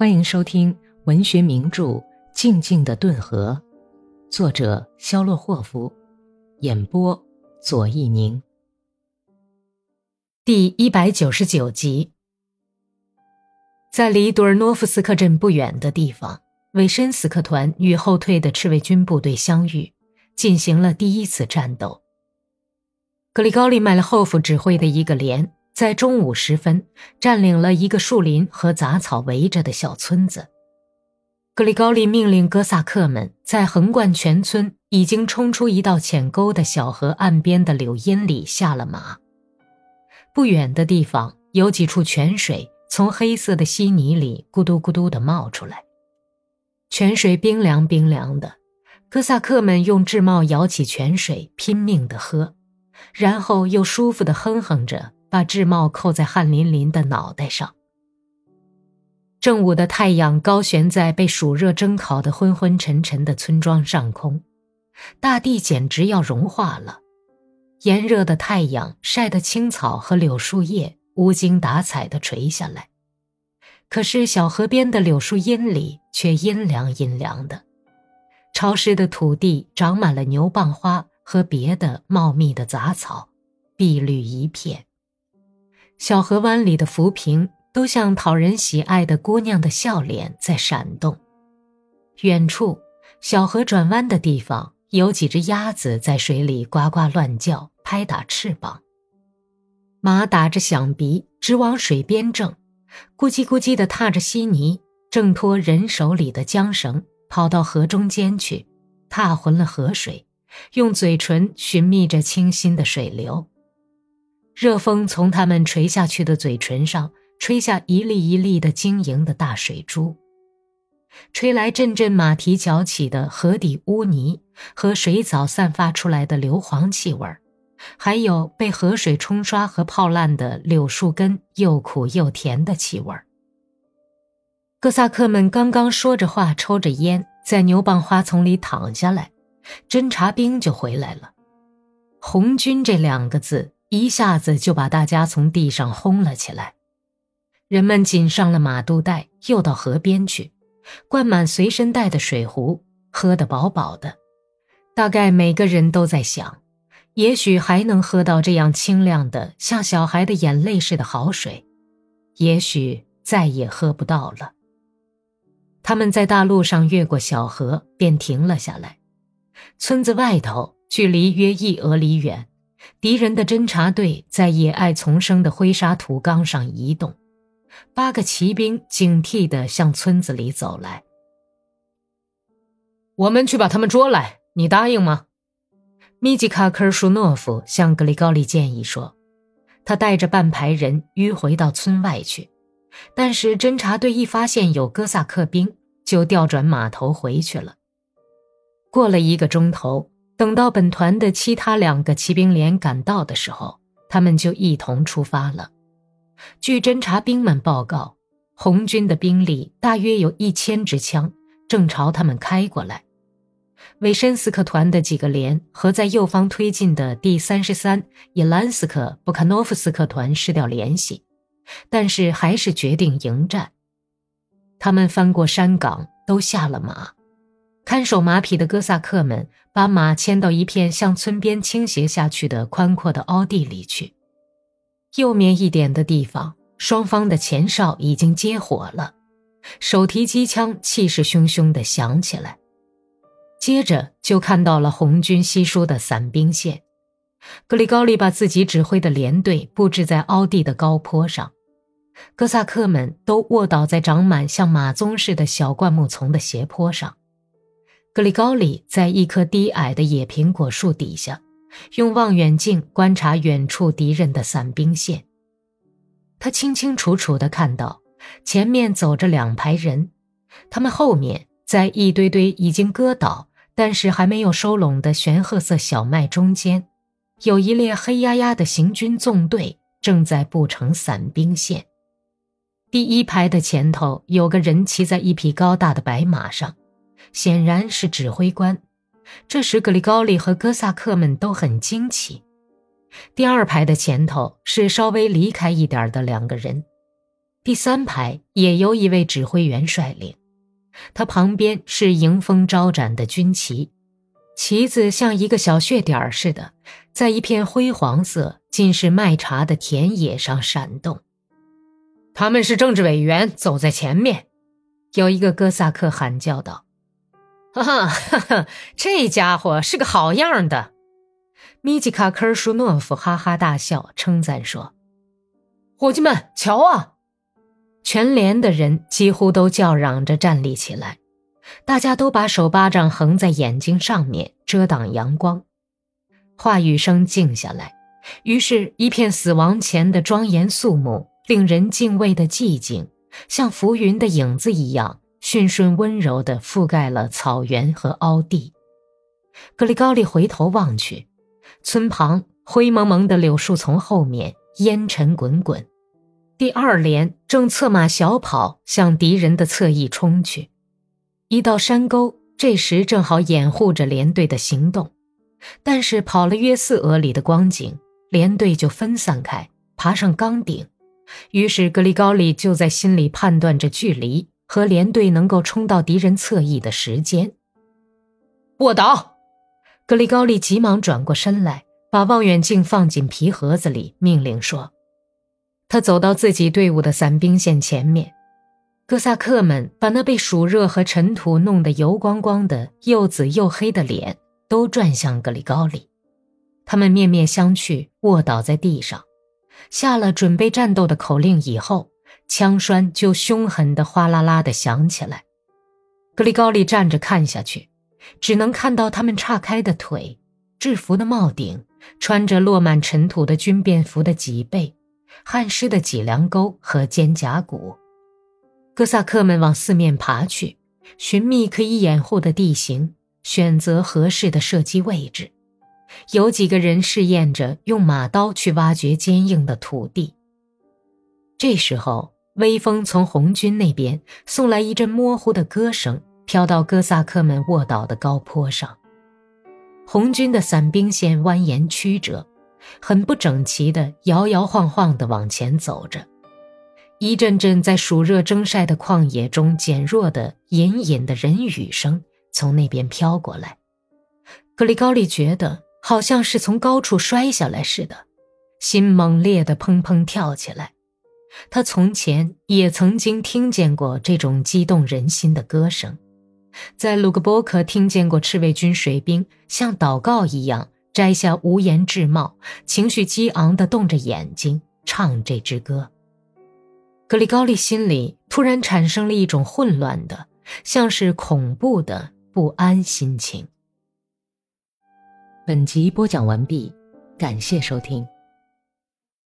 欢迎收听文学名著《静静的顿河》，作者肖洛霍夫，演播左一宁。第一百九十九集，在离杜尔诺夫斯克镇不远的地方，韦申斯克团与后退的赤卫军部队相遇，进行了第一次战斗。格里高利麦勒霍夫指挥的一个连。在中午时分，占领了一个树林和杂草围着的小村子。格里高利命令哥萨克们在横贯全村、已经冲出一道浅沟的小河岸边的柳荫里下了马。不远的地方有几处泉水从黑色的稀泥里咕嘟咕嘟地冒出来，泉水冰凉冰凉的。哥萨克们用智帽舀起泉水，拼命地喝，然后又舒服地哼哼着。把制帽扣在汗淋淋的脑袋上。正午的太阳高悬在被暑热蒸烤的昏昏沉沉的村庄上空，大地简直要融化了。炎热的太阳晒得青草和柳树叶无精打采地垂下来，可是小河边的柳树荫里却阴凉阴凉的，潮湿的土地长满了牛蒡花和别的茂密的杂草，碧绿一片。小河湾里的浮萍都像讨人喜爱的姑娘的笑脸在闪动。远处，小河转弯的地方，有几只鸭子在水里呱呱乱叫，拍打翅膀。马打着响鼻，直往水边挣，咕叽咕叽地踏着稀泥，挣脱人手里的缰绳，跑到河中间去，踏浑了河水，用嘴唇寻觅着清新的水流。热风从他们垂下去的嘴唇上吹下一粒一粒的晶莹的大水珠，吹来阵阵马蹄搅起的河底污泥和水藻散发出来的硫磺气味还有被河水冲刷和泡烂的柳树根又苦又甜的气味哥萨克们刚刚说着话，抽着烟，在牛蒡花丛里躺下来，侦察兵就回来了。红军这两个字。一下子就把大家从地上轰了起来，人们紧上了马肚带，又到河边去，灌满随身带的水壶，喝得饱饱的。大概每个人都在想，也许还能喝到这样清亮的、像小孩的眼泪似的好水，也许再也喝不到了。他们在大路上越过小河，便停了下来。村子外头，距离约一俄里远。敌人的侦察队在野艾丛生的灰沙土岗上移动，八个骑兵警惕地向村子里走来。我们去把他们捉来，你答应吗？米吉卡科尔舒诺夫向格里高利建议说。他带着半排人迂回到村外去，但是侦察队一发现有哥萨克兵，就调转马头回去了。过了一个钟头。等到本团的其他两个骑兵连赶到的时候，他们就一同出发了。据侦察兵们报告，红军的兵力大约有一千支枪，正朝他们开过来。维申斯克团的几个连和在右方推进的第三十三伊兰斯克布卡诺夫斯克团失掉联系，但是还是决定迎战。他们翻过山岗，都下了马。看守马匹的哥萨克们把马牵到一片向村边倾斜下去的宽阔的凹地里去。右面一点的地方，双方的前哨已经接火了，手提机枪气势汹汹地响起来。接着就看到了红军稀疏的散兵线。格里高利把自己指挥的连队布置在凹地的高坡上，哥萨克们都卧倒在长满像马鬃似的小灌木丛的斜坡上。格里高里在一棵低矮的野苹果树底下，用望远镜观察远处敌人的散兵线。他清清楚楚地看到，前面走着两排人，他们后面在一堆堆已经割倒但是还没有收拢的玄褐色小麦中间，有一列黑压压的行军纵队正在布成散兵线。第一排的前头有个人骑在一匹高大的白马上。显然是指挥官。这时，格里高利和哥萨克们都很惊奇。第二排的前头是稍微离开一点的两个人，第三排也由一位指挥员率领，他旁边是迎风招展的军旗，旗子像一个小血点儿似的，在一片灰黄色、尽是麦茬的田野上闪动。他们是政治委员，走在前面。有一个哥萨克喊叫道：“哈哈哈哈，这家伙是个好样的！”米吉卡科尔舒诺夫哈哈大笑，称赞说：“伙计们，瞧啊！”全连的人几乎都叫嚷着站立起来，大家都把手巴掌横在眼睛上面，遮挡阳光。话语声静下来，于是，一片死亡前的庄严肃穆、令人敬畏的寂静，像浮云的影子一样，驯顺温柔地覆盖了草原和凹地。格里高利回头望去，村旁灰蒙蒙的柳树丛后面，烟尘滚滚。第二连正策马小跑向敌人的侧翼冲去，一道山沟这时正好掩护着连队的行动，但是跑了约四俄里的光景，连队就分散开，爬上岗顶。于是格里高利就在心里判断着距离和连队能够冲到敌人侧翼的时间。卧倒！格里高利急忙转过身来，把望远镜放进皮盒子里，命令说。他走到自己队伍的伞兵线前面，哥萨克们把那被暑热和尘土弄得油光光的又紫又黑的脸都转向格里高利，他们面面相觑，卧倒在地上，下了准备战斗的口令以后，枪栓就凶狠的哗啦啦的响起来。格里高利站着看下去，只能看到他们岔开的腿，制服的帽顶，穿着落满尘土的军便服的脊背。汗湿的脊梁沟和肩胛骨，哥萨克们往四面爬去，寻觅可以掩护的地形，选择合适的射击位置。有几个人试验着用马刀去挖掘坚硬的土地。这时候，微风从红军那边送来一阵模糊的歌声，飘到哥萨克们卧倒的高坡上。红军的伞兵线蜿蜒曲折。很不整齐的摇摇晃晃地往前走着，一阵阵在暑热蒸晒的旷野中减弱的隐隐的人语声从那边飘过来。格里高利觉得好像是从高处摔下来似的，心猛烈地砰砰跳起来。他从前也曾经听见过这种激动人心的歌声，在鲁格波克听见过赤卫军水兵像祷告一样。摘下无言制帽，情绪激昂地动着眼睛唱这支歌。格里高利心里突然产生了一种混乱的，像是恐怖的不安心情。本集播讲完毕，感谢收听。